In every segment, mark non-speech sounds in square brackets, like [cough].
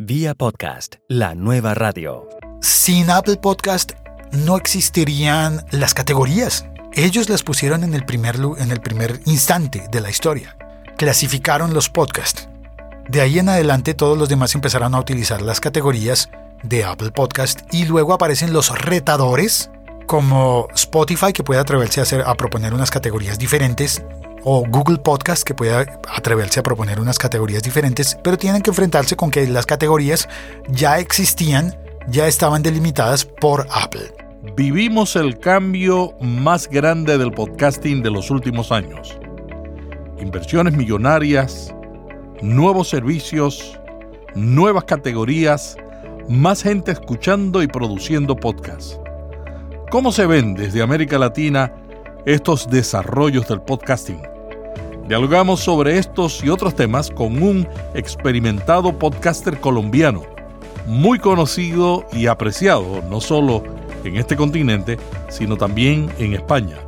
Vía podcast, la nueva radio. Sin Apple Podcast no existirían las categorías. Ellos las pusieron en el primer, en el primer instante de la historia. Clasificaron los podcasts. De ahí en adelante todos los demás empezaron a utilizar las categorías de Apple Podcast y luego aparecen los retadores como Spotify que puede atreverse a, hacer, a proponer unas categorías diferentes o Google Podcast que pueda atreverse a proponer unas categorías diferentes, pero tienen que enfrentarse con que las categorías ya existían, ya estaban delimitadas por Apple. Vivimos el cambio más grande del podcasting de los últimos años. Inversiones millonarias, nuevos servicios, nuevas categorías, más gente escuchando y produciendo podcasts. ¿Cómo se ven desde América Latina estos desarrollos del podcasting? Dialogamos sobre estos y otros temas con un experimentado podcaster colombiano, muy conocido y apreciado no solo en este continente, sino también en España.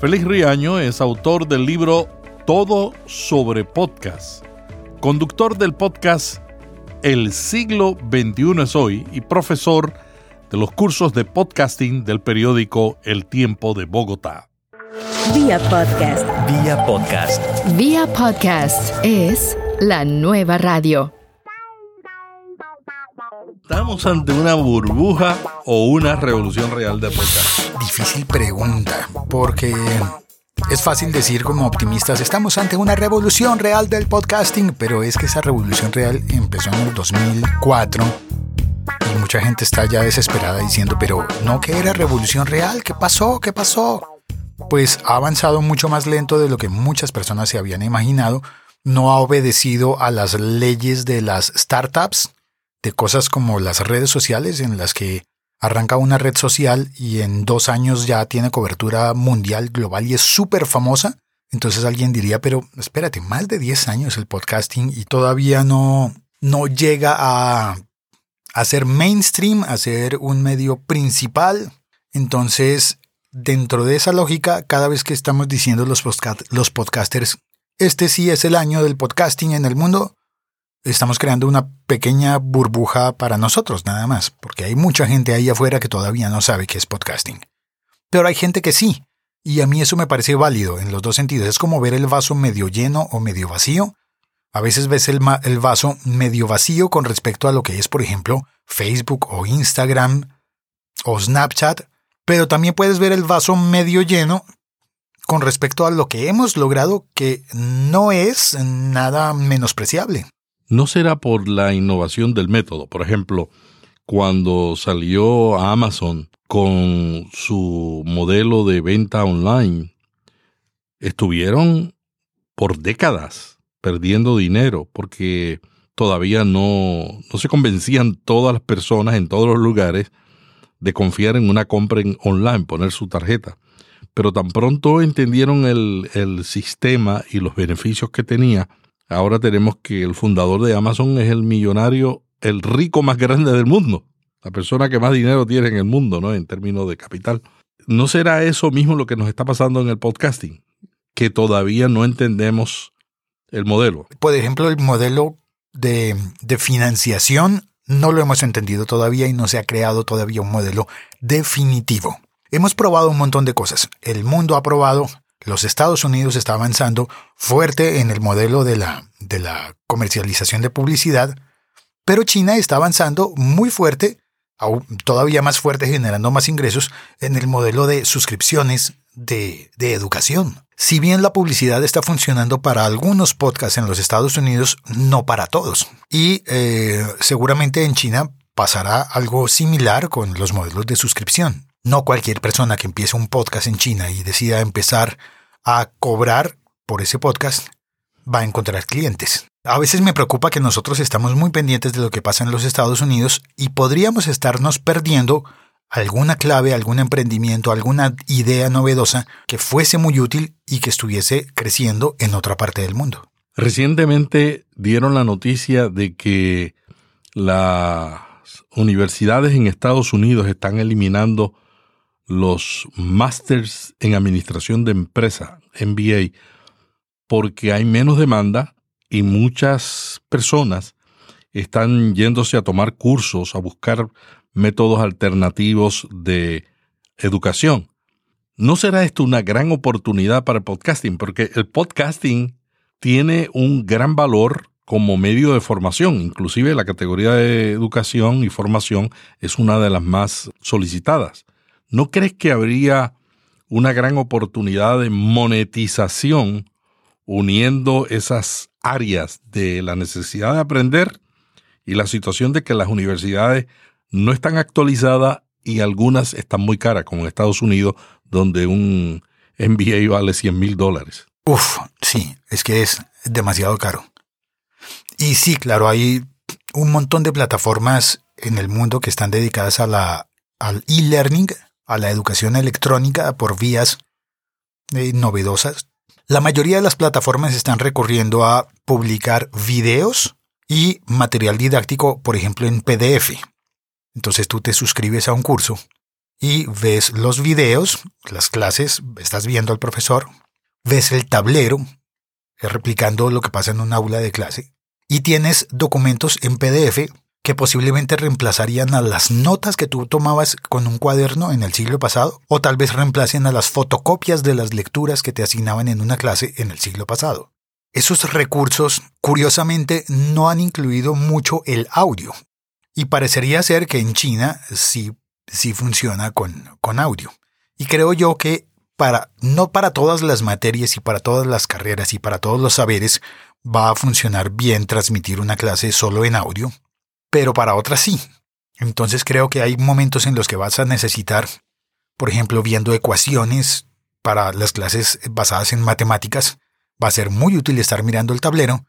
Félix Riaño es autor del libro Todo sobre Podcast, conductor del podcast El siglo XXI es hoy y profesor de los cursos de podcasting del periódico El Tiempo de Bogotá. Vía podcast. Vía podcast. Vía podcast es la nueva radio. ¿Estamos ante una burbuja o una revolución real de podcast? Difícil pregunta, porque es fácil decir como optimistas, estamos ante una revolución real del podcasting, pero es que esa revolución real empezó en el 2004 y mucha gente está ya desesperada diciendo, pero no que era revolución real, ¿qué pasó? ¿Qué pasó? Pues ha avanzado mucho más lento de lo que muchas personas se habían imaginado, no ha obedecido a las leyes de las startups, de cosas como las redes sociales en las que arranca una red social y en dos años ya tiene cobertura mundial, global y es súper famosa. Entonces alguien diría, pero espérate, más de 10 años el podcasting y todavía no, no llega a, a ser mainstream, a ser un medio principal. Entonces Dentro de esa lógica, cada vez que estamos diciendo los, los podcasters, este sí es el año del podcasting en el mundo, estamos creando una pequeña burbuja para nosotros, nada más, porque hay mucha gente ahí afuera que todavía no sabe qué es podcasting. Pero hay gente que sí, y a mí eso me parece válido en los dos sentidos. Es como ver el vaso medio lleno o medio vacío. A veces ves el, el vaso medio vacío con respecto a lo que es, por ejemplo, Facebook o Instagram o Snapchat, pero también puedes ver el vaso medio lleno con respecto a lo que hemos logrado, que no es nada menospreciable. ¿No será por la innovación del método? Por ejemplo, cuando salió Amazon con su modelo de venta online, estuvieron por décadas perdiendo dinero porque todavía no, no se convencían todas las personas en todos los lugares de confiar en una compra en online, poner su tarjeta. Pero tan pronto entendieron el, el sistema y los beneficios que tenía, ahora tenemos que el fundador de Amazon es el millonario, el rico más grande del mundo, la persona que más dinero tiene en el mundo, ¿no? En términos de capital. ¿No será eso mismo lo que nos está pasando en el podcasting? Que todavía no entendemos el modelo. Por ejemplo, el modelo de, de financiación no lo hemos entendido todavía y no se ha creado todavía un modelo definitivo. Hemos probado un montón de cosas. El mundo ha probado, los Estados Unidos está avanzando fuerte en el modelo de la, de la comercialización de publicidad, pero China está avanzando muy fuerte, aún todavía más fuerte, generando más ingresos en el modelo de suscripciones de, educación. Si bien la publicidad está funcionando para algunos podcasts en los Estados Unidos, no para todos. Y eh, seguramente en China pasará algo similar con los modelos de suscripción. No cualquier persona que empiece un podcast en China y decida empezar a cobrar por ese podcast va a encontrar clientes. A veces me preocupa que nosotros estamos muy pendientes de lo que pasa en los Estados Unidos y podríamos estarnos perdiendo alguna clave, algún emprendimiento, alguna idea novedosa que fuese muy útil y que estuviese creciendo en otra parte del mundo. Recientemente dieron la noticia de que las universidades en Estados Unidos están eliminando los másters en administración de empresa, MBA, porque hay menos demanda y muchas personas están yéndose a tomar cursos, a buscar métodos alternativos de educación. ¿No será esto una gran oportunidad para el podcasting? Porque el podcasting tiene un gran valor como medio de formación. Inclusive la categoría de educación y formación es una de las más solicitadas. ¿No crees que habría una gran oportunidad de monetización uniendo esas áreas de la necesidad de aprender y la situación de que las universidades no están actualizadas y algunas están muy caras, como en Estados Unidos, donde un MBA vale 100 mil dólares. Uf, sí, es que es demasiado caro. Y sí, claro, hay un montón de plataformas en el mundo que están dedicadas a la, al e-learning, a la educación electrónica por vías eh, novedosas. La mayoría de las plataformas están recurriendo a publicar videos y material didáctico, por ejemplo, en PDF. Entonces tú te suscribes a un curso y ves los videos, las clases, estás viendo al profesor, ves el tablero, replicando lo que pasa en un aula de clase, y tienes documentos en PDF que posiblemente reemplazarían a las notas que tú tomabas con un cuaderno en el siglo pasado, o tal vez reemplacen a las fotocopias de las lecturas que te asignaban en una clase en el siglo pasado. Esos recursos, curiosamente, no han incluido mucho el audio, y parecería ser que en China sí, sí funciona con, con audio. Y creo yo que para, no para todas las materias y para todas las carreras y para todos los saberes va a funcionar bien transmitir una clase solo en audio, pero para otras sí. Entonces creo que hay momentos en los que vas a necesitar, por ejemplo, viendo ecuaciones para las clases basadas en matemáticas, va a ser muy útil estar mirando el tablero,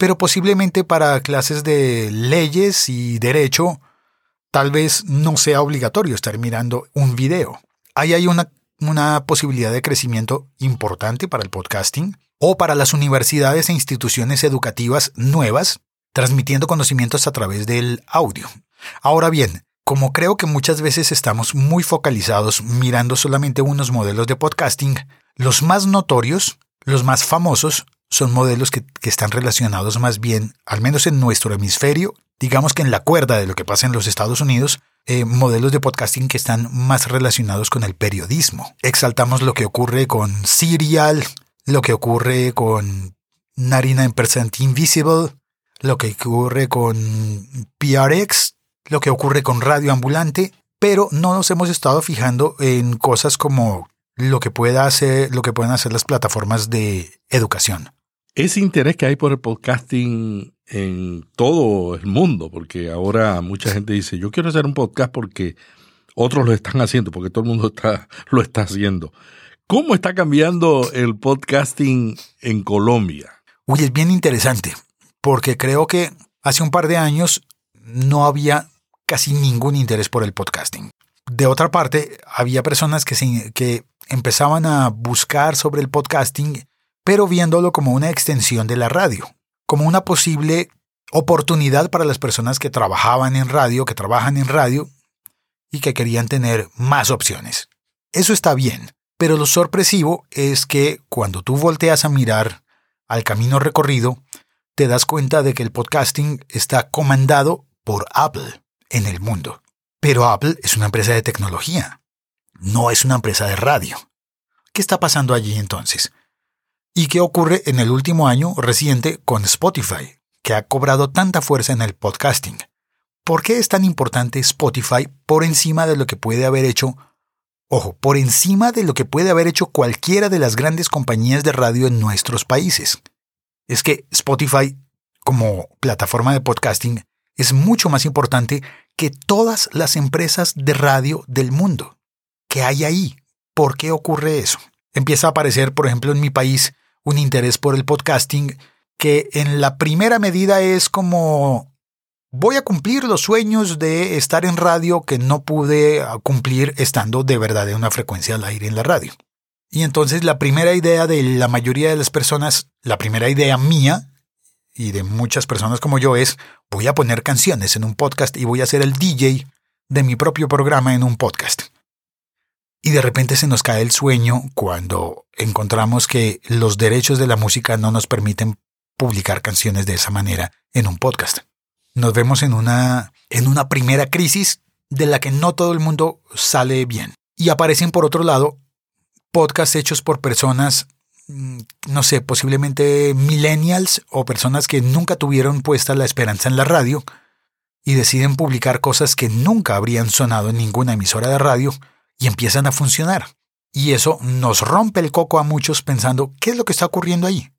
pero posiblemente para clases de leyes y derecho, tal vez no sea obligatorio estar mirando un video. Ahí hay una, una posibilidad de crecimiento importante para el podcasting o para las universidades e instituciones educativas nuevas transmitiendo conocimientos a través del audio. Ahora bien, como creo que muchas veces estamos muy focalizados mirando solamente unos modelos de podcasting, los más notorios, los más famosos, son modelos que, están relacionados más bien, al menos en nuestro hemisferio, digamos que en la cuerda de lo que pasa en los Estados Unidos, eh, modelos de podcasting que están más relacionados con el periodismo. Exaltamos lo que ocurre con Serial, lo que ocurre con Narina en Percent Invisible, lo que ocurre con PRX, lo que ocurre con Radio Ambulante, pero no nos hemos estado fijando en cosas como lo que pueda hacer, lo que pueden hacer las plataformas de educación. Ese interés que hay por el podcasting en todo el mundo, porque ahora mucha gente dice, yo quiero hacer un podcast porque otros lo están haciendo, porque todo el mundo está, [laughs] lo está haciendo. ¿Cómo está cambiando el podcasting en Colombia? Uy, es bien interesante porque creo que hace un par de años no había casi ningún interés por el podcasting. De otra parte, había personas que, que empezaban a buscar sobre el podcasting, pero viéndolo como una extensión de la radio, como una posible oportunidad para las personas que trabajaban en radio, que trabajan en radio y que querían tener más opciones. Eso está bien, pero lo sorpresivo es que cuando tú volteas a mirar al camino recorrido, te das cuenta de que el podcasting está comandado por Apple en el mundo. Pero Apple es una empresa de tecnología, no es una empresa de radio. ¿Qué está pasando allí entonces? ¿Y qué ocurre en el último año reciente con Spotify, que ha cobrado tanta fuerza en el podcasting? ¿Por qué es tan importante Spotify por encima de lo que puede haber hecho, ojo, por encima de lo que puede haber hecho cualquiera de las grandes compañías de radio en nuestros países? es que Spotify como plataforma de podcasting es mucho más importante que todas las empresas de radio del mundo. ¿Qué hay ahí? ¿Por qué ocurre eso? Empieza a aparecer, por ejemplo, en mi país un interés por el podcasting que en la primera medida es como voy a cumplir los sueños de estar en radio que no pude cumplir estando de verdad en una frecuencia al aire en la radio. Y entonces la primera idea de la mayoría de las personas, la primera idea mía y de muchas personas como yo es, voy a poner canciones en un podcast y voy a ser el DJ de mi propio programa en un podcast. Y de repente se nos cae el sueño cuando encontramos que los derechos de la música no nos permiten publicar canciones de esa manera en un podcast. nos vemos en una, en una primera crisis de la que no todo el mundo sale bien. Y aparecen por otro lado podcasts hechos por personas, mm, no sé, posiblemente millennials o personas que nunca tuvieron puesta la esperanza en la radio y deciden publicar cosas que nunca habrían sonado en ninguna emisora de radio y empiezan a funcionar. Y eso nos rompe el coco a muchos pensando, ¿qué es lo que está ocurriendo ahí?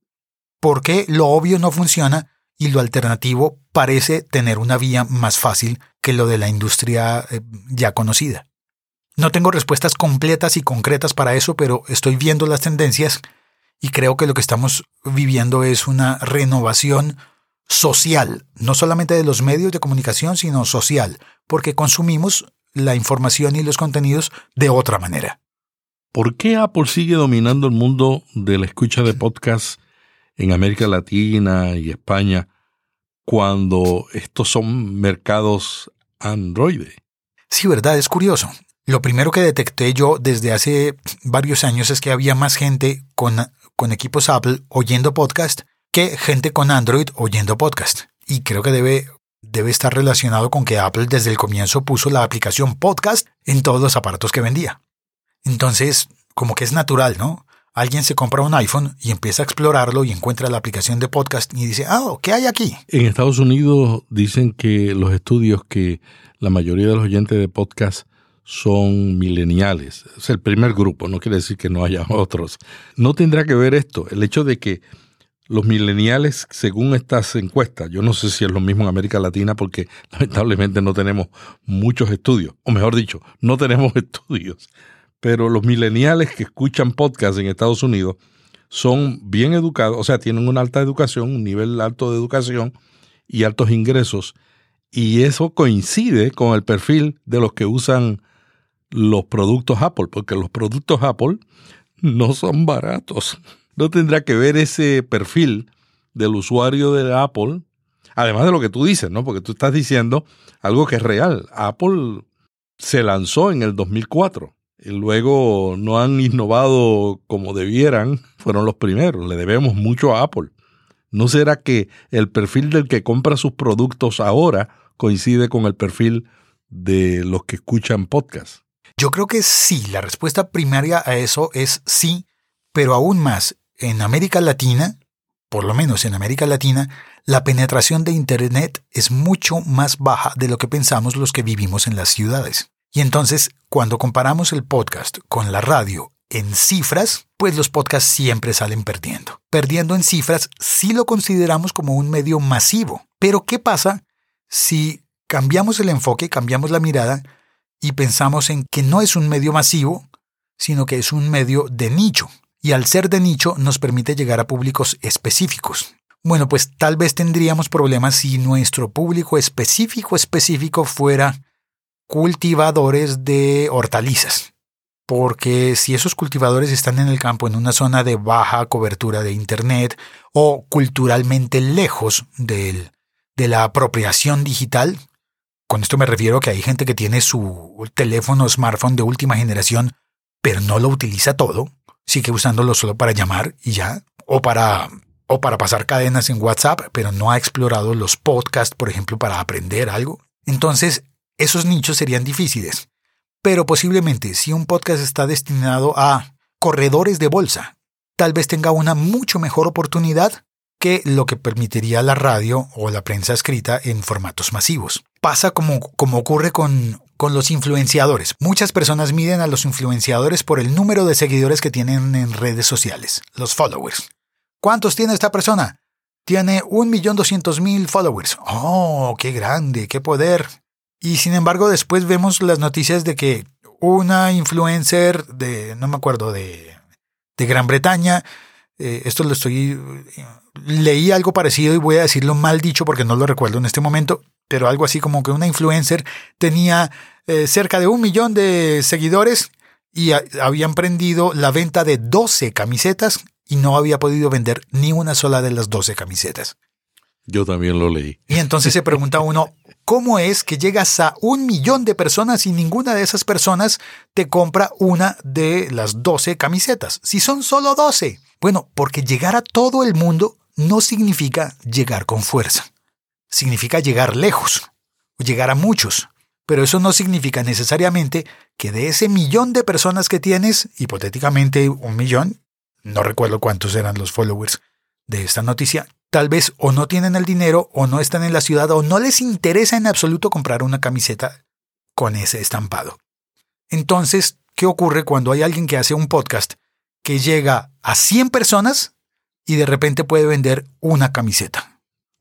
¿Por qué lo obvio no funciona y lo alternativo parece tener una vía más fácil que lo de la industria eh, ya conocida? No tengo respuestas completas y concretas para eso, pero estoy viendo las tendencias y creo que lo que estamos viviendo es una renovación social, no solamente de los medios de comunicación, sino social, porque consumimos la información y los contenidos de otra manera. ¿Por qué Apple sigue dominando el mundo de la escucha de podcasts en América Latina y España cuando estos son mercados Android? Sí, verdad, es curioso. Lo primero que detecté yo desde hace varios años es que había más gente con, con equipos Apple oyendo podcast que gente con Android oyendo podcast. Y creo que debe, debe estar relacionado con que Apple desde el comienzo puso la aplicación podcast en todos los aparatos que vendía. Entonces, como que es natural, ¿no? Alguien se compra un iPhone y empieza a explorarlo y encuentra la aplicación de podcast y dice, ah, ¿qué hay aquí? En Estados Unidos dicen que los estudios que la mayoría de los oyentes de podcast son mileniales. Es el primer grupo, no quiere decir que no haya [laughs] otros. No tendrá que ver esto, el hecho de que los mileniales, según estas encuestas, yo no sé si es lo mismo en América Latina porque [laughs] lamentablemente no tenemos muchos estudios, o mejor dicho, no tenemos [laughs] estudios pero los millennials que escuchan podcasts en Estados Unidos son bien educados, o sea, tienen una alta educación, un nivel alto de educación y altos ingresos, y eso coincide con el perfil de los que usan los productos Apple, porque los productos Apple no son baratos. No tendrá que ver ese perfil del usuario de Apple, además de lo que tú dices, ¿no? Porque tú estás diciendo algo que es real. Apple se lanzó en el 2004 luego no han innovado como debieran, fueron los primeros. Le debemos mucho a Apple. ¿No será que el perfil del que compra sus productos ahora coincide con el perfil de los que escuchan podcast? Yo creo que sí, la respuesta primaria a eso es sí, pero aún más, en América Latina, por lo menos en América Latina, la penetración de Internet es mucho más baja de lo que pensamos los que vivimos en las ciudades. Y entonces, cuando comparamos el podcast con la radio en cifras, pues los podcasts siempre salen perdiendo. Perdiendo en cifras si lo consideramos como un medio masivo. Pero ¿qué pasa si cambiamos el enfoque, cambiamos la mirada y pensamos en que no es un medio masivo, sino que es un medio de nicho? Y al ser de nicho nos permite llegar a públicos específicos. Bueno, pues tal vez tendríamos problemas si nuestro público específico específico fuera cultivadores de hortalizas. Porque si esos cultivadores están en el campo en una zona de baja cobertura de Internet o culturalmente lejos de la apropiación digital, con esto me refiero a que hay gente que tiene su teléfono smartphone de última generación, pero no lo utiliza todo, sigue usándolo solo para llamar y ya, o para, o para pasar cadenas en WhatsApp, pero no ha explorado los podcasts, por ejemplo, para aprender algo. Entonces, esos nichos serían difíciles. Pero posiblemente si un podcast está destinado a corredores de bolsa, tal vez tenga una mucho mejor oportunidad que lo que permitiría la radio o la prensa escrita en formatos masivos. Pasa como, como ocurre con, con los influenciadores. Muchas personas miden a los influenciadores por el número de seguidores que tienen en redes sociales, los followers. ¿Cuántos tiene esta persona? Tiene un millón doscientos mil followers. ¡Oh, qué grande, qué poder! Y sin embargo, después vemos las noticias de que una influencer de, no me acuerdo, de, de Gran Bretaña, eh, esto lo estoy, leí algo parecido y voy a decirlo mal dicho porque no lo recuerdo en este momento, pero algo así como que una influencer tenía eh, cerca de un millón de seguidores y habían prendido la venta de 12 camisetas y no había podido vender ni una sola de las 12 camisetas. Yo también lo leí. Y entonces se pregunta uno, ¿cómo es que llegas a un millón de personas y ninguna de esas personas te compra una de las 12 camisetas? Si son solo 12. Bueno, porque llegar a todo el mundo no significa llegar con fuerza. Significa llegar lejos, o llegar a muchos. Pero eso no significa necesariamente que de ese millón de personas que tienes, hipotéticamente un millón, no recuerdo cuántos eran los followers de esta noticia, tal vez o no tienen el dinero o no están en la ciudad o no les interesa en absoluto comprar una camiseta con ese estampado. Entonces, ¿qué ocurre cuando hay alguien que hace un podcast que llega a 100 personas y de repente puede vender una camiseta?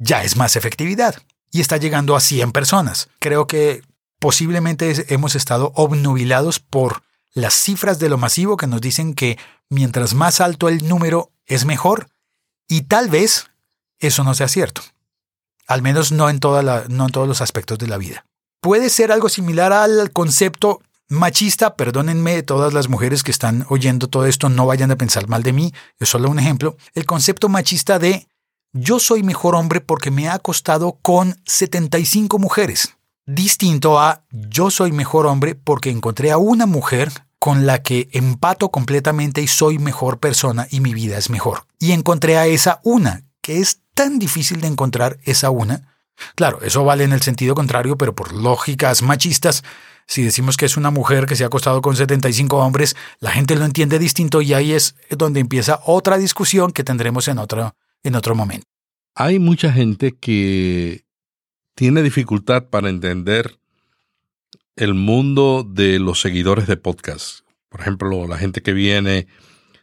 Ya es más efectividad y está llegando a 100 personas. Creo que posiblemente hemos estado obnubilados por las cifras de lo masivo que nos dicen que mientras más alto el número es mejor y tal vez eso no sea cierto. Al menos no en, no en todos los aspectos de la vida. Puede ser algo similar al concepto machista, perdónenme todas las mujeres que están oyendo todo esto, no vayan a pensar mal de mí, es solo un ejemplo, el concepto machista de yo soy mejor hombre porque me ha acostado con 75 mujeres, distinto a yo soy mejor hombre porque encontré a una mujer con la que empato completamente y soy mejor persona y mi vida es mejor. Y encontré a esa una, que es tan difícil de encontrar esa una. Claro, eso vale en el sentido contrario, pero por lógicas machistas, si decimos que es una mujer que se ha acostado con 75 hombres, la gente lo entiende distinto y ahí es donde empieza otra discusión que tendremos en otro, en otro momento. Hay mucha gente que tiene dificultad para entender el mundo de los seguidores de podcast. Por ejemplo, la gente que viene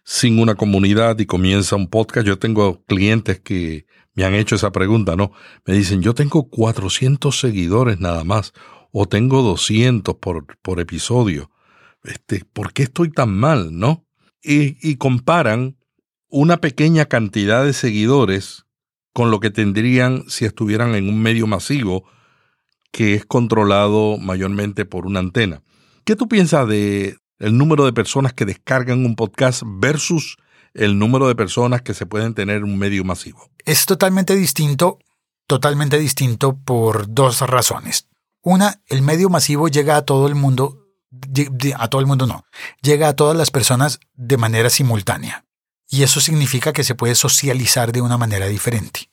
sin una comunidad y comienza un podcast. Yo tengo clientes que me han hecho esa pregunta, ¿no? Me dicen, yo tengo 400 seguidores nada más, o tengo 200 por, por episodio. Este, ¿Por qué estoy tan mal, no? Y, y comparan una pequeña cantidad de seguidores con lo que tendrían si estuvieran en un medio masivo que es controlado mayormente por una antena. ¿Qué tú piensas de el número de personas que descargan un podcast versus el número de personas que se pueden tener en un medio masivo? Es totalmente distinto, totalmente distinto por dos razones. Una, el medio masivo llega a todo el mundo, a todo el mundo no, llega a todas las personas de manera simultánea. Y eso significa que se puede socializar de una manera diferente.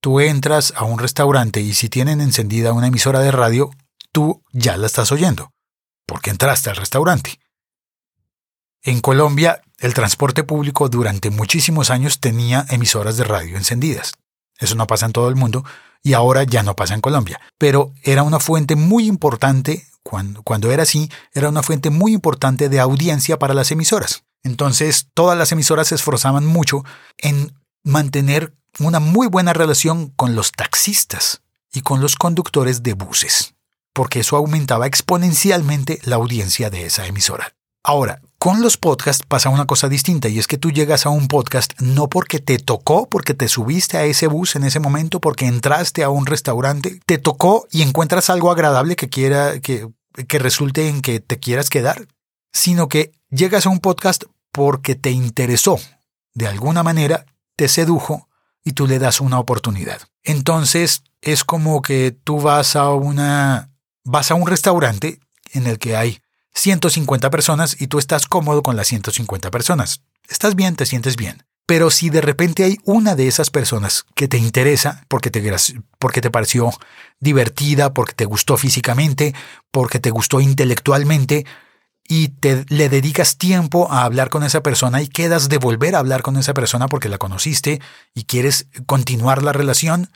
Tú entras a un restaurante y si tienen encendida una emisora de radio, tú ya la estás oyendo, porque entraste al restaurante. En Colombia, el transporte público durante muchísimos años tenía emisoras de radio encendidas. Eso no pasa en todo el mundo y ahora ya no pasa en Colombia. Pero era una fuente muy importante, cuando, cuando era así, era una fuente muy importante de audiencia para las emisoras. Entonces, todas las emisoras se esforzaban mucho en mantener una muy buena relación con los taxistas y con los conductores de buses, porque eso aumentaba exponencialmente la audiencia de esa emisora. Ahora, con los podcasts pasa una cosa distinta y es que tú llegas a un podcast no porque te tocó, porque te subiste a ese bus en ese momento, porque entraste a un restaurante, te tocó y encuentras algo agradable que quiera que, que resulte en que te quieras quedar, sino que llegas a un podcast porque te interesó, de alguna manera te sedujo y tú le das una oportunidad. Entonces es como que tú vas a una vas a un restaurante en el que hay 150 personas y tú estás cómodo con las 150 personas. Estás bien, te sientes bien. Pero si de repente hay una de esas personas que te interesa porque te, porque te pareció divertida, porque te gustó físicamente, porque te gustó intelectualmente, y te le dedicas tiempo a hablar con esa persona y quedas de volver a hablar con esa persona porque la conociste y quieres continuar la relación,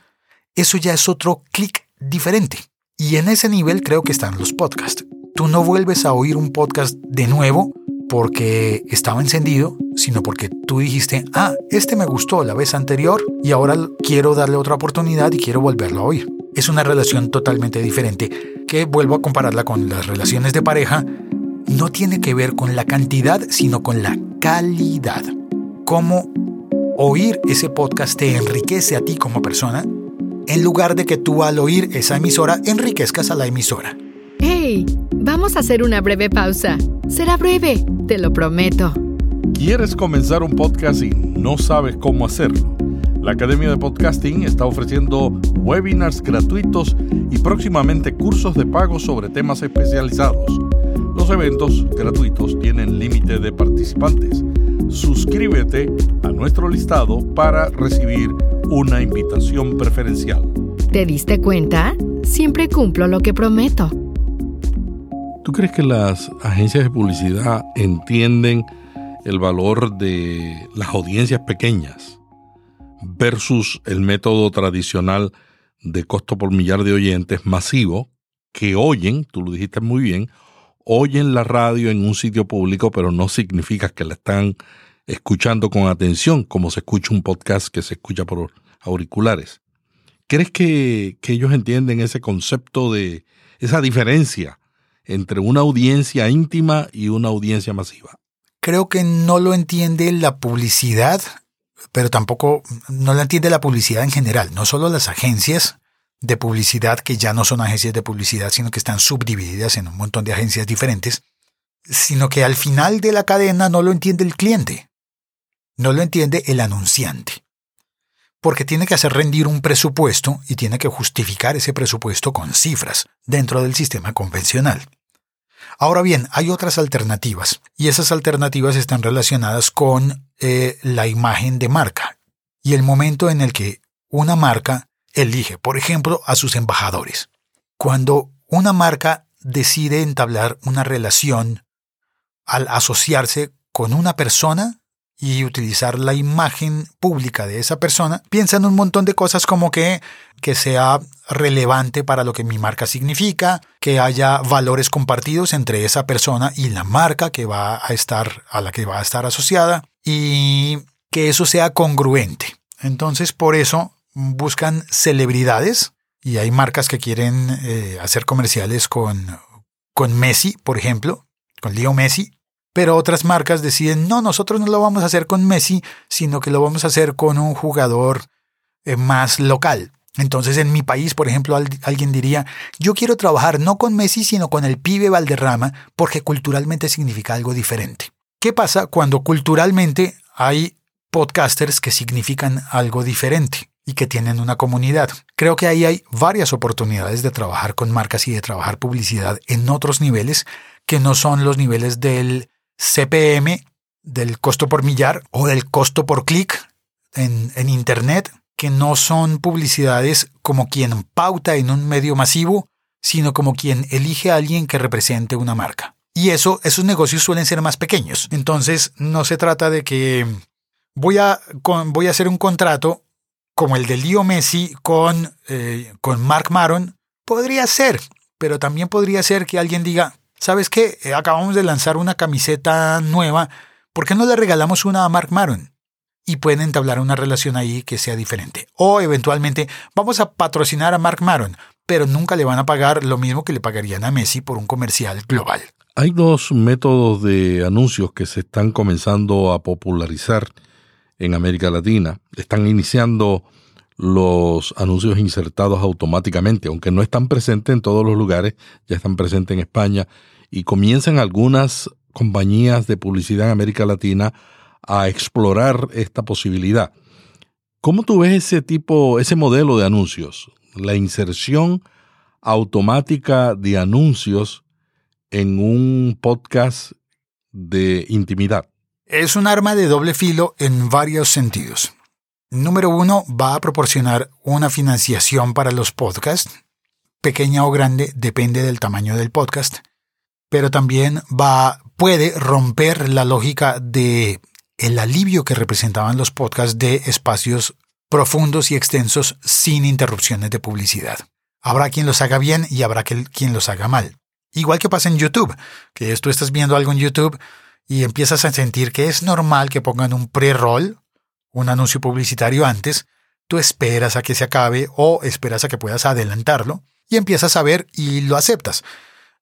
eso ya es otro clic diferente. Y en ese nivel creo que están los podcasts. Tú no vuelves a oír un podcast de nuevo porque estaba encendido, sino porque tú dijiste, ah, este me gustó la vez anterior y ahora quiero darle otra oportunidad y quiero volverlo a oír. Es una relación totalmente diferente que vuelvo a compararla con las relaciones de pareja no tiene que ver con la cantidad, sino con la calidad. Cómo oír ese podcast te enriquece a ti como persona, en lugar de que tú al oír esa emisora enriquezcas a la emisora. ¡Hey! Vamos a hacer una breve pausa. Será breve, te lo prometo. ¿Quieres comenzar un podcast y no sabes cómo hacerlo? La Academia de Podcasting está ofreciendo webinars gratuitos y próximamente cursos de pago sobre temas especializados los eventos gratuitos tienen límite de participantes. Suscríbete a nuestro listado para recibir una invitación preferencial. ¿Te diste cuenta? Siempre cumplo lo que prometo. ¿Tú crees que las agencias de publicidad entienden el valor de las audiencias pequeñas versus el método tradicional de costo por millar de oyentes masivo que oyen, tú lo dijiste muy bien, oyen la radio en un sitio público, pero no significa que la están escuchando con atención, como se escucha un podcast que se escucha por auriculares. ¿Crees que, que ellos entienden ese concepto de esa diferencia entre una audiencia íntima y una audiencia masiva? Creo que no lo entiende la publicidad, pero tampoco no lo entiende la publicidad en general, no solo las agencias de publicidad que ya no son agencias de publicidad, sino que están subdivididas en un montón de agencias diferentes, sino que al final de la cadena no lo entiende el cliente, no lo entiende el anunciante, porque tiene que hacer rendir un presupuesto y tiene que justificar ese presupuesto con cifras dentro del sistema convencional. Ahora bien, hay otras alternativas, y esas alternativas están relacionadas con eh, la imagen de marca y el momento en el que una marca elige, por ejemplo, a sus embajadores. Cuando una marca decide entablar una relación al asociarse con una persona y utilizar la imagen pública de esa persona, piensa en un montón de cosas como que, que sea relevante para lo que mi marca significa, que haya valores compartidos entre esa persona y la marca que va a estar, a la que va a estar asociada, y que eso sea congruente. Entonces, por eso buscan celebridades y hay marcas que quieren eh, hacer comerciales con, con Messi, por ejemplo, con Leo Messi, pero otras marcas deciden, no, nosotros no lo vamos a hacer con Messi, sino que lo vamos a hacer con un jugador eh, más local. Entonces en mi país, por ejemplo, alguien diría, yo quiero trabajar no con Messi, sino con el pibe Valderrama, porque culturalmente significa algo diferente. ¿Qué pasa cuando culturalmente hay podcasters que significan algo diferente? Y que tienen una comunidad. Creo que ahí hay varias oportunidades de trabajar con marcas y de trabajar publicidad en otros niveles que no son los niveles del CPM, del costo por millar o del costo por clic en, en Internet, que no son publicidades como quien pauta en un medio masivo, sino como quien elige a alguien que represente una marca. Y eso, esos negocios suelen ser más pequeños. Entonces, no se trata de que voy a, voy a hacer un contrato como el de Leo Messi con, eh, con Mark Maron, podría ser, pero también podría ser que alguien diga, ¿sabes qué? Eh, acabamos de lanzar una camiseta nueva, ¿por qué no le regalamos una a Mark Maron? Y pueden entablar una relación ahí que sea diferente. O eventualmente, vamos a patrocinar a Mark Maron, pero nunca le van a pagar lo mismo que le pagarían a Messi por un comercial global. Hay dos métodos de anuncios que se están comenzando a popularizar en América Latina. Están iniciando los anuncios insertados automáticamente, aunque no están presentes en todos los lugares, ya están presentes en España y comienzan algunas compañías de publicidad en América Latina a explorar esta posibilidad. ¿Cómo tú ves ese tipo, ese modelo de anuncios? La inserción automática de anuncios en un podcast de intimidad. Es un arma de doble filo en varios sentidos. Número uno, va a proporcionar una financiación para los podcasts, pequeña o grande, depende del tamaño del podcast, pero también va, puede romper la lógica de el alivio que representaban los podcasts de espacios profundos y extensos sin interrupciones de publicidad. Habrá quien los haga bien y habrá quien los haga mal. Igual que pasa en YouTube, que tú estás viendo algo en YouTube y empiezas a sentir que es normal que pongan un pre-roll, un anuncio publicitario antes, tú esperas a que se acabe o esperas a que puedas adelantarlo y empiezas a ver y lo aceptas.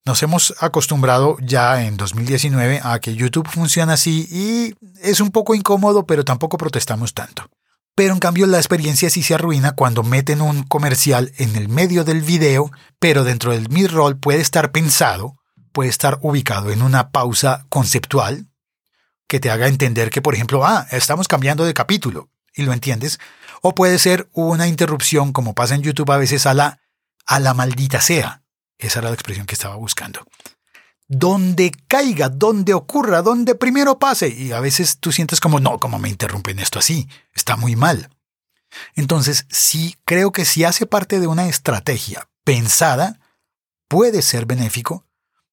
Nos hemos acostumbrado ya en 2019 a que YouTube funciona así y es un poco incómodo, pero tampoco protestamos tanto. Pero en cambio la experiencia sí se arruina cuando meten un comercial en el medio del video, pero dentro del mid-roll puede estar pensado puede estar ubicado en una pausa conceptual que te haga entender que, por ejemplo, ah, estamos cambiando de capítulo y lo entiendes. O puede ser una interrupción, como pasa en YouTube a veces, a la, a la maldita sea. Esa era la expresión que estaba buscando. Donde caiga, donde ocurra, donde primero pase. Y a veces tú sientes como, no, como me interrumpen esto así. Está muy mal. Entonces, sí, creo que si hace parte de una estrategia pensada, puede ser benéfico,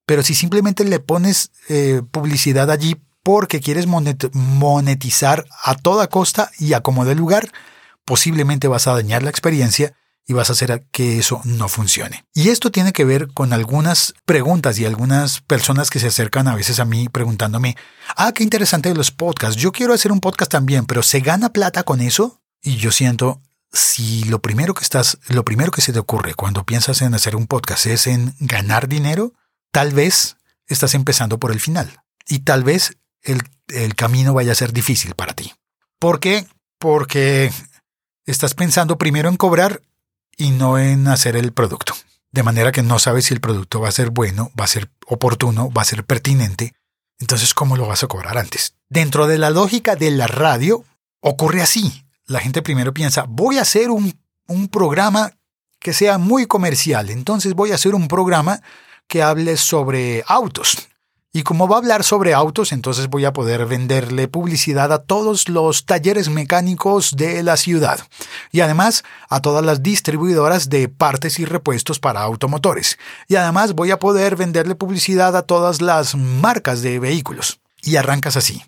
pero si simplemente le pones eh, publicidad allí porque quieres monetizar a toda costa y a como lugar, posiblemente vas a dañar la experiencia y vas a hacer que eso no funcione. Y esto tiene que ver con algunas preguntas y algunas personas que se acercan a veces a mí preguntándome, ah, qué interesante los podcasts, yo quiero hacer un podcast también, pero ¿se gana plata con eso? Y yo siento, si lo primero que estás, lo primero que se te ocurre cuando piensas en hacer un podcast es en ganar dinero, tal vez estás empezando por el final. Y tal vez el, el camino vaya a ser difícil para ti. ¿Por qué? Porque estás pensando primero en cobrar y no en hacer el producto. De manera que no sabes si el producto va a ser bueno, va a ser oportuno, va a ser pertinente. Entonces, ¿cómo lo vas a cobrar antes? Dentro de la lógica de la radio, ocurre así. La gente primero piensa, voy a hacer un, un programa que sea muy comercial. Entonces voy a hacer un programa que hable sobre autos. Y como va a hablar sobre autos, entonces voy a poder venderle publicidad a todos los talleres mecánicos de la ciudad. Y además a todas las distribuidoras de partes y repuestos para automotores. Y además voy a poder venderle publicidad a todas las marcas de vehículos. Y arrancas así.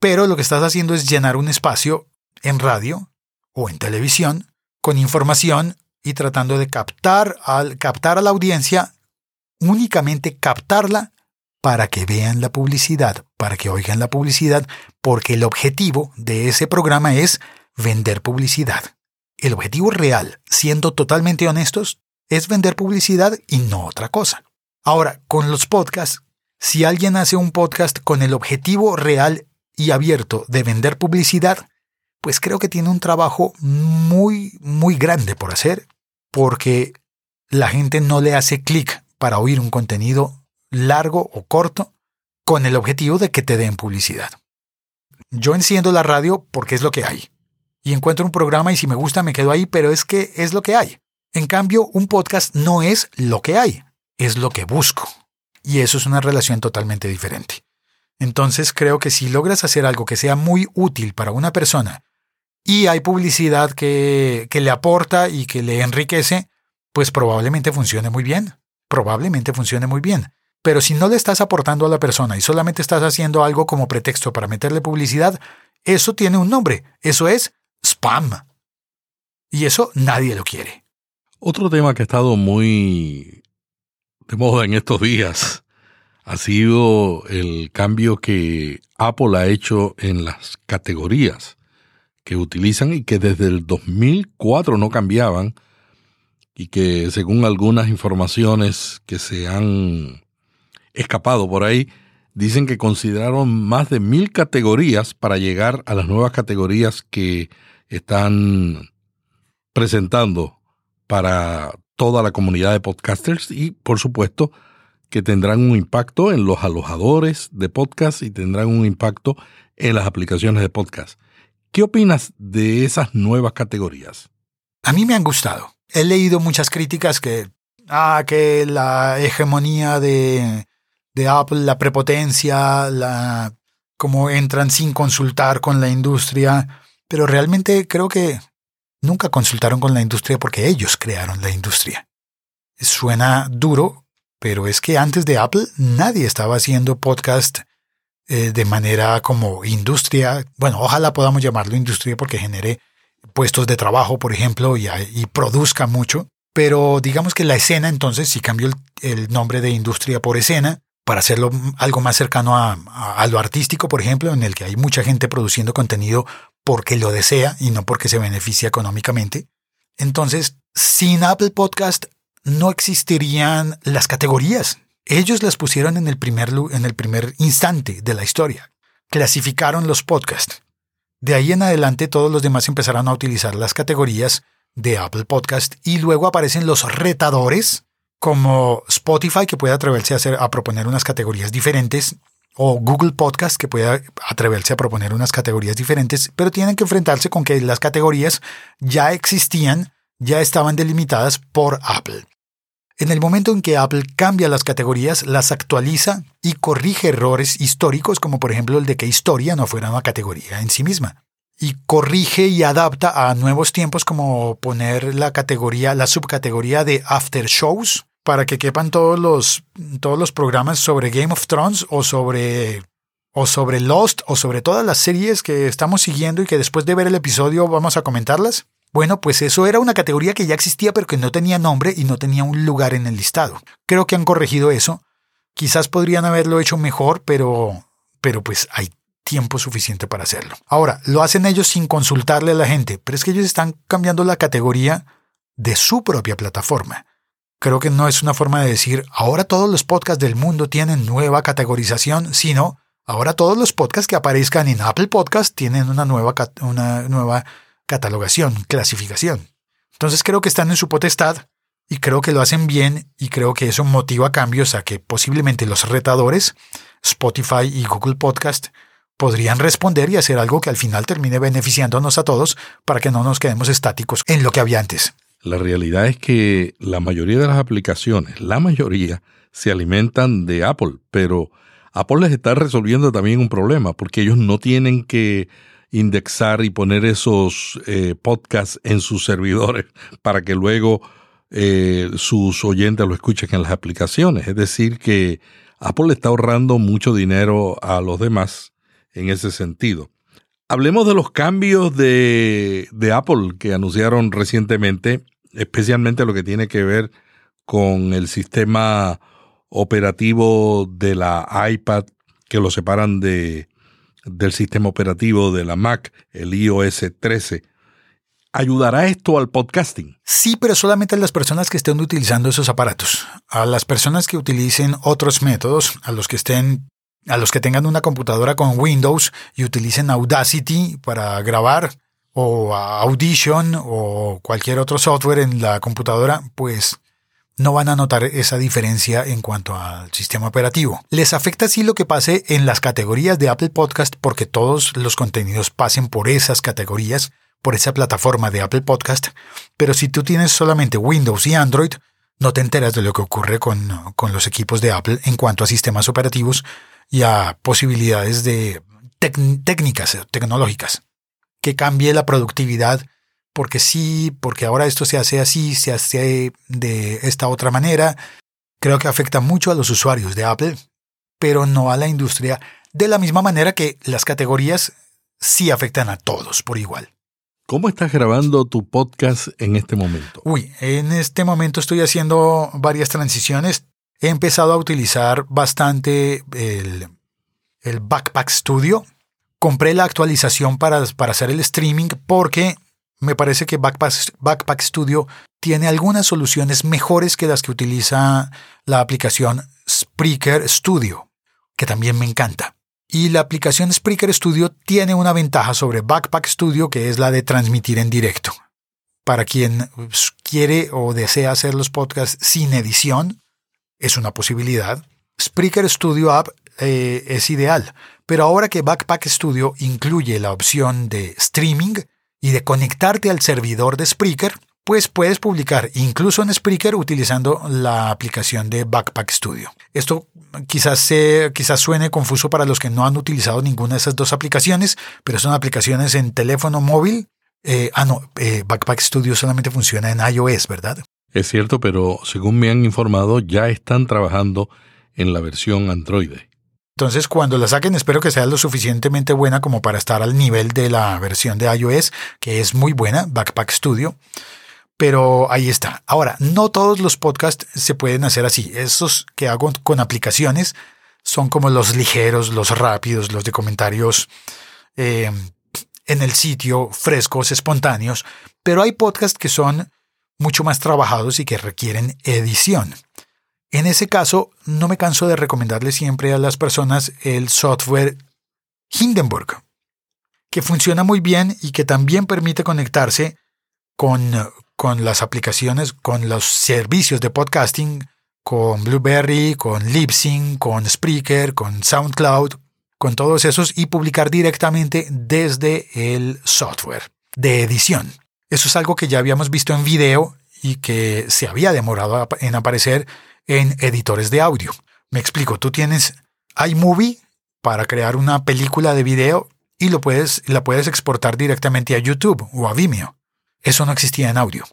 Pero lo que estás haciendo es llenar un espacio en radio o en televisión con información y tratando de captar, al, captar a la audiencia, únicamente captarla para que vean la publicidad, para que oigan la publicidad, porque el objetivo de ese programa es vender publicidad. El objetivo real, siendo totalmente honestos, es vender publicidad y no otra cosa. Ahora, con los podcasts, si alguien hace un podcast con el objetivo real y abierto de vender publicidad, pues creo que tiene un trabajo muy, muy grande por hacer, porque la gente no le hace clic para oír un contenido largo o corto, con el objetivo de que te den publicidad. Yo enciendo la radio porque es lo que hay. Y encuentro un programa y si me gusta me quedo ahí, pero es que es lo que hay. En cambio, un podcast no es lo que hay, es lo que busco. Y eso es una relación totalmente diferente. Entonces creo que si logras hacer algo que sea muy útil para una persona y hay publicidad que, que le aporta y que le enriquece, pues probablemente funcione muy bien. Probablemente funcione muy bien. Pero si no le estás aportando a la persona y solamente estás haciendo algo como pretexto para meterle publicidad, eso tiene un nombre. Eso es spam. Y eso nadie lo quiere. Otro tema que ha estado muy de moda en estos días ha sido el cambio que Apple ha hecho en las categorías que utilizan y que desde el 2004 no cambiaban y que según algunas informaciones que se han escapado por ahí, dicen que consideraron más de mil categorías para llegar a las nuevas categorías que están presentando para toda la comunidad de podcasters y por supuesto que tendrán un impacto en los alojadores de podcast y tendrán un impacto en las aplicaciones de podcast. ¿Qué opinas de esas nuevas categorías? A mí me han gustado. He leído muchas críticas que, ah, que la hegemonía de de Apple, la prepotencia, la cómo entran sin consultar con la industria, pero realmente creo que nunca consultaron con la industria porque ellos crearon la industria. Suena duro, pero es que antes de Apple nadie estaba haciendo podcast eh, de manera como industria. Bueno, ojalá podamos llamarlo industria porque genere puestos de trabajo, por ejemplo, y, produzca mucho. Pero digamos que la escena, entonces, si cambio el nombre de industria por escena, para hacerlo algo más cercano a, lo artístico, por ejemplo, en el que hay mucha gente produciendo contenido porque lo desea y no porque se beneficia económicamente. Entonces, sin Apple Podcast no existirían las categorías. Ellos las pusieron en el primer, en el primer instante de la historia. Clasificaron los podcasts. De ahí en adelante todos los demás empezaron a utilizar las categorías de Apple Podcast y luego aparecen los retadores como Spotify, que puede atreverse a, hacer, a proponer unas categorías diferentes, o Google Podcast, que puede atreverse a proponer unas categorías diferentes, pero tienen que enfrentarse con que las categorías ya existían, ya estaban delimitadas por Apple. En el momento en que Apple cambia las categorías, las actualiza y corrige errores históricos, como por ejemplo el de que historia no fuera una categoría en sí misma. y corrige y adapta a nuevos tiempos como poner la categoría, la subcategoría de after shows para que quepan todos los, todos los programas sobre Game of Thrones o sobre o sobre Lost o sobre todas las series que estamos siguiendo y que después de ver el episodio vamos a comentarlas. Bueno, pues eso era una categoría que ya existía pero que no tenía nombre y no tenía un lugar en el listado. Creo que han corregido eso. Quizás podrían haberlo hecho mejor, pero pero pues hay tiempo suficiente para hacerlo. Ahora, lo hacen ellos sin consultarle a la gente, pero es que ellos están cambiando la categoría de su propia plataforma. Creo que no es una forma de decir, ahora todos los podcasts del mundo tienen nueva categorización, sino, ahora todos los podcasts que aparezcan en Apple Podcast tienen una nueva, una nueva catalogación, clasificación. Entonces creo que están en su potestad y creo que lo hacen bien y creo que eso motiva cambios a que posiblemente los retadores, Spotify y Google Podcast, podrían responder y hacer algo que al final termine beneficiándonos a todos para que no nos quedemos estáticos en lo que había antes. La realidad es que la mayoría de las aplicaciones, la mayoría, se alimentan de Apple, pero Apple les está resolviendo también un problema, porque ellos no tienen que indexar y poner esos eh, podcasts en sus servidores [laughs] para que luego eh, sus oyentes lo escuchen en las aplicaciones. Es decir, que Apple le está ahorrando mucho dinero a los demás en ese sentido. Hablemos de los cambios de, Apple que anunciaron recientemente, especialmente lo que tiene que ver con el sistema operativo de la iPad que lo separan de, del sistema operativo de la Mac, el iOS 13. ¿Ayudará esto al podcasting? Sí, pero solamente a las personas que estén utilizando esos aparatos. A las personas que utilicen otros métodos, a los que estén a los que tengan una computadora con Windows y utilicen Audacity para grabar o Audition o cualquier otro software en la computadora, pues no van a notar esa diferencia en cuanto al sistema operativo. Les afecta sí lo que pase en las categorías de Apple Podcast porque todos los contenidos pasen por esas categorías, por esa plataforma de Apple Podcast, pero si tú tienes solamente Windows y Android, no te enteras de lo que ocurre con, con los equipos de Apple en cuanto a sistemas operativos y a posibilidades de técnicas tecnológicas que cambie la productividad porque sí, porque ahora esto se hace así, se hace de esta otra manera. Creo que afecta mucho a los usuarios de Apple, pero no a la industria de la misma manera que las categorías sí afectan a todos por igual. ¿Cómo estás grabando tu podcast en este momento? Uy, en este momento estoy haciendo varias transiciones he empezado a utilizar bastante el, Backpack Studio. Compré la actualización para, para, hacer el streaming porque me parece que Backpack, Studio tiene algunas soluciones mejores que las que utiliza la aplicación Spreaker Studio, que también me encanta. Y la aplicación Spreaker Studio tiene una ventaja sobre Backpack Studio que es la de transmitir en directo. Para quien quiere o desea hacer los podcasts sin edición, es una posibilidad. Spreaker Studio App eh, es ideal, pero ahora que Backpack Studio incluye la opción de streaming y de conectarte al servidor de Spreaker, pues puedes publicar incluso en Spreaker utilizando la aplicación de Backpack Studio. Esto quizás, quizás suene confuso para los que no han utilizado ninguna de esas dos aplicaciones, pero son aplicaciones en teléfono móvil. Eh, ah, no, eh, Backpack Studio solamente funciona en iOS, ¿verdad? Es cierto, pero según me han informado, ya están trabajando en la versión Android. Entonces, cuando la saquen, espero que sea lo suficientemente buena como para estar al nivel de la versión de iOS, que es muy buena, Backpack Studio. Pero ahí está. Ahora, no todos los podcasts se pueden hacer así. Esos que hago con aplicaciones son como los ligeros, los rápidos, los de comentarios eh, en el sitio, frescos, espontáneos. Pero hay podcasts que son mucho más trabajados y que requieren edición. En ese caso, no me canso de recomendarle siempre a las personas el software Hindenburg, que funciona muy bien y que también permite conectarse con, con las aplicaciones, con los servicios de podcasting, con Blueberry, con Libsyn, con Spreaker, con SoundCloud, con todos esos y publicar directamente desde el software de edición. Eso es algo que ya habíamos visto en video y que se había demorado en aparecer en editores de audio. Me explico, tú tienes iMovie para crear una película de video y lo puedes, la puedes exportar directamente a YouTube o a Vimeo. Eso no existía en audio.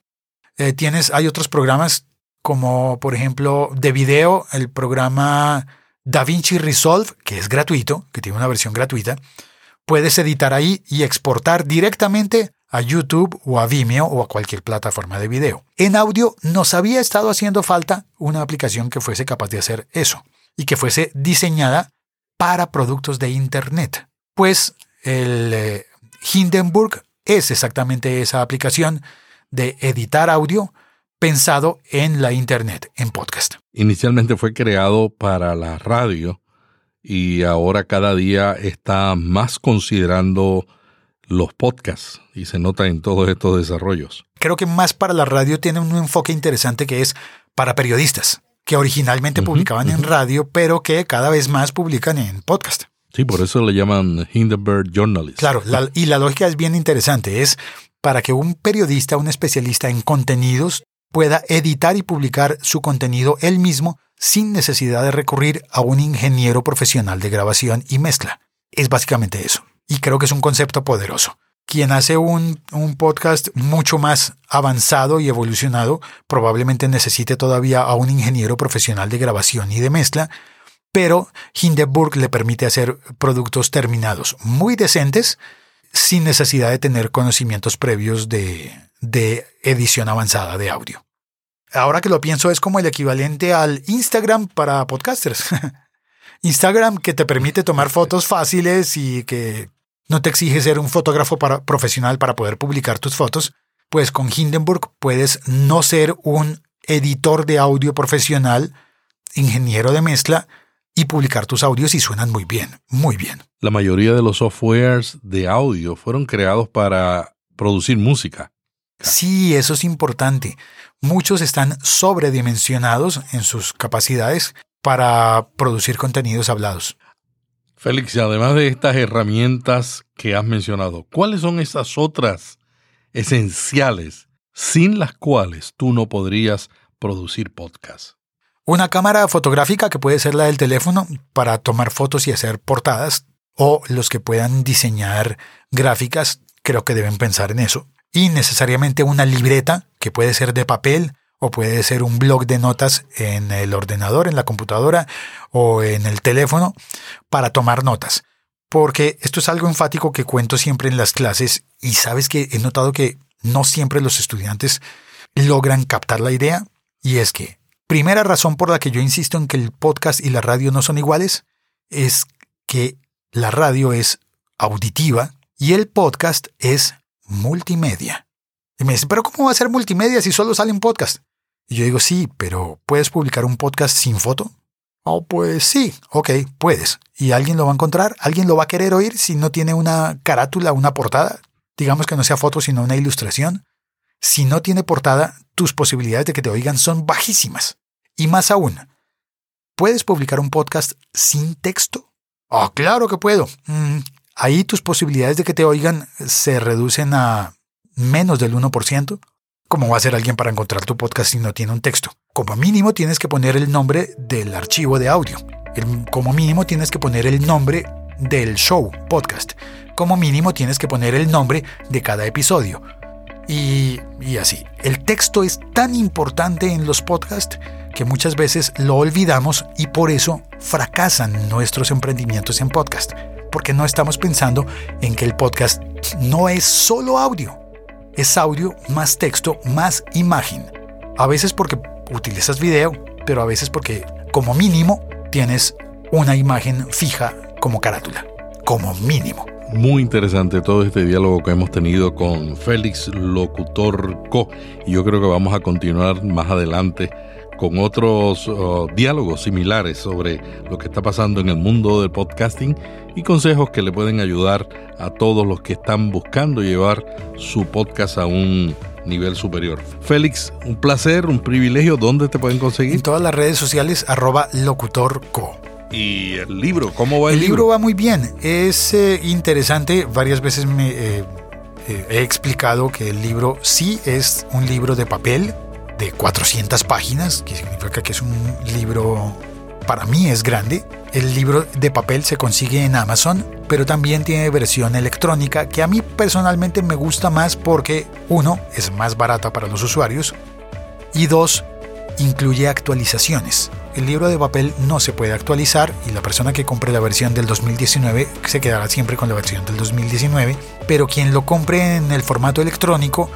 Eh, tienes, hay otros programas como por ejemplo de video, el programa DaVinci Resolve, que es gratuito, que tiene una versión gratuita. Puedes editar ahí y exportar directamente a YouTube o a Vimeo o a cualquier plataforma de video. En audio nos había estado haciendo falta una aplicación que fuese capaz de hacer eso y que fuese diseñada para productos de Internet. Pues el eh, Hindenburg es exactamente esa aplicación de editar audio pensado en la Internet, en podcast. Inicialmente fue creado para la radio y ahora cada día está más considerando los podcasts y se nota en todos estos desarrollos. Creo que más para la radio tiene un enfoque interesante que es para periodistas, que originalmente publicaban en radio, pero que cada vez más publican en podcast. Sí, por eso le llaman Hindenburg Journalist. Claro, y la lógica es bien interesante. Es para que un periodista, un especialista en contenidos, pueda editar y publicar su contenido él mismo sin necesidad de recurrir a un ingeniero profesional de grabación y mezcla. Es básicamente eso. Y creo que es un concepto poderoso. Quien hace un, un, podcast mucho más avanzado y evolucionado probablemente necesite todavía a un ingeniero profesional de grabación y de mezcla, pero Hindenburg le permite hacer productos terminados muy decentes sin necesidad de tener conocimientos previos de, de edición avanzada de audio. Ahora que lo pienso es como el equivalente al Instagram para podcasters. [laughs] Instagram que te permite tomar fotos fáciles y que no te exige ser un fotógrafo profesional para poder publicar tus fotos, pues con Hindenburg puedes no ser un editor de audio profesional, ingeniero de mezcla, y publicar tus audios y suenan muy bien, muy bien. La mayoría de los softwares de audio fueron creados para producir música. Sí, eso es importante. Muchos están sobredimensionados en sus capacidades para producir contenidos hablados. Félix, además de estas herramientas que has mencionado, ¿cuáles son esas otras esenciales sin las cuales tú no podrías producir podcast? Una cámara fotográfica que puede ser la del teléfono para tomar fotos y hacer portadas, o los que puedan diseñar gráficas, creo que deben pensar en eso. Y necesariamente una libreta, que puede ser de papel, o puede ser un blog de notas en el ordenador, en la computadora o en el teléfono, para tomar notas. Porque esto es algo enfático que cuento siempre en las clases y sabes que he notado que no siempre los estudiantes logran captar la idea y es que Primera razón por la que yo insisto en que el podcast y la radio no son iguales es que la radio es auditiva y el podcast es multimedia. Y me dicen, pero ¿cómo va a ser multimedia si solo sale un podcast? Y yo digo, sí, pero ¿puedes publicar un podcast sin foto? Oh, pues sí, ok, puedes. ¿Y alguien lo va a encontrar? ¿Alguien lo va a querer oír si no tiene una carátula, una portada? Digamos que no sea foto, sino una ilustración. Si no tiene portada, tus posibilidades de que te oigan son bajísimas. Y más aún, ¿puedes publicar un podcast sin texto? Oh, claro que puedo. Mm, ahí tus posibilidades de que te oigan se reducen a menos del 1%. ¿Cómo va a ser alguien para encontrar tu podcast si no tiene un texto? Como mínimo tienes que poner el nombre del archivo de audio. Como mínimo tienes que poner el nombre del show, podcast. Como mínimo tienes que poner el nombre de cada episodio. Y, así. El texto es tan importante en los podcasts que muchas veces lo olvidamos y por eso fracasan nuestros emprendimientos en podcast. Porque no estamos pensando en que el podcast no es solo audio. Es audio más texto más imagen. A veces porque utilizas video, pero a veces porque como mínimo tienes una imagen fija como carátula. Como mínimo. Muy interesante todo este diálogo que hemos tenido con Félix Locutor Co. Y yo creo que vamos a continuar más adelante con otros uh, diálogos similares sobre lo que está pasando en el mundo del podcasting y consejos que le pueden ayudar a todos los que están buscando llevar su podcast a un nivel superior. Félix, un placer, un privilegio. ¿Dónde te pueden conseguir? En todas las redes sociales, arroba locutorco. ¿Y el libro? ¿Cómo va el, el libro? va muy bien. Es eh, interesante. Varias veces me eh, eh, he explicado que el libro sí es un libro de papel de 400 páginas, que significa que es un libro, para mí es grande. El libro de papel se consigue en Amazon pero también tiene versión electrónica que a mí personalmente me gusta más porque uno es más barata para los usuarios y dos incluye actualizaciones. El libro de papel no se puede actualizar y la persona que compre la versión del 2019 se quedará siempre con la versión del 2019, pero quien lo compre en el formato electrónico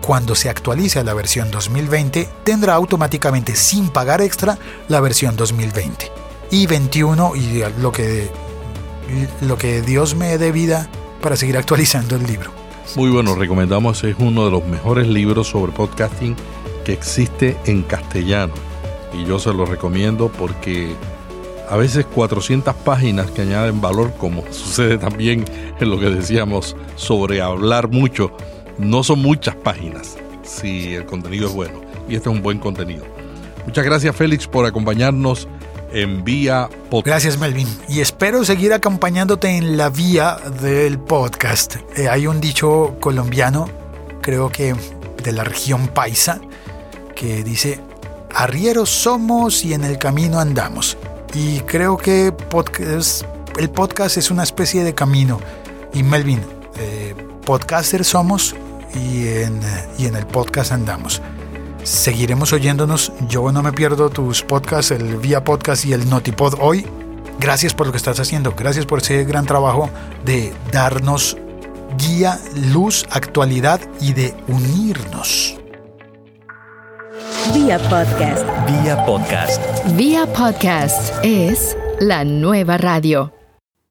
cuando se actualice a la versión 2020 tendrá automáticamente sin pagar extra la versión 2020 y 21 y lo que lo que Dios me dé vida para seguir actualizando el libro. Muy bueno, recomendamos, es uno de los mejores libros sobre podcasting que existe en castellano. Y yo se lo recomiendo porque a veces 400 páginas que añaden valor, como [laughs] sucede también en lo que decíamos sobre hablar mucho, no son muchas páginas si el contenido es bueno. Y este es un buen contenido. Muchas gracias Félix por acompañarnos en Vía Podcast. Gracias, Melvin. Y espero seguir acompañándote en la vía del podcast. Eh, hay un dicho colombiano, creo que de la región paisa, que dice, arrieros somos y en el camino andamos. Y creo que podcast, el podcast es una especie de camino. Y Melvin, eh, podcaster somos y en, y en el podcast andamos seguiremos oyéndonos. Yo no me pierdo tus podcasts, el Vía Podcast y el Notipod hoy. Gracias por lo que estás haciendo. Gracias por ese gran trabajo de darnos guía, luz, actualidad y de unirnos. Vía Podcast. Vía Podcast. Vía Podcast es la nueva radio.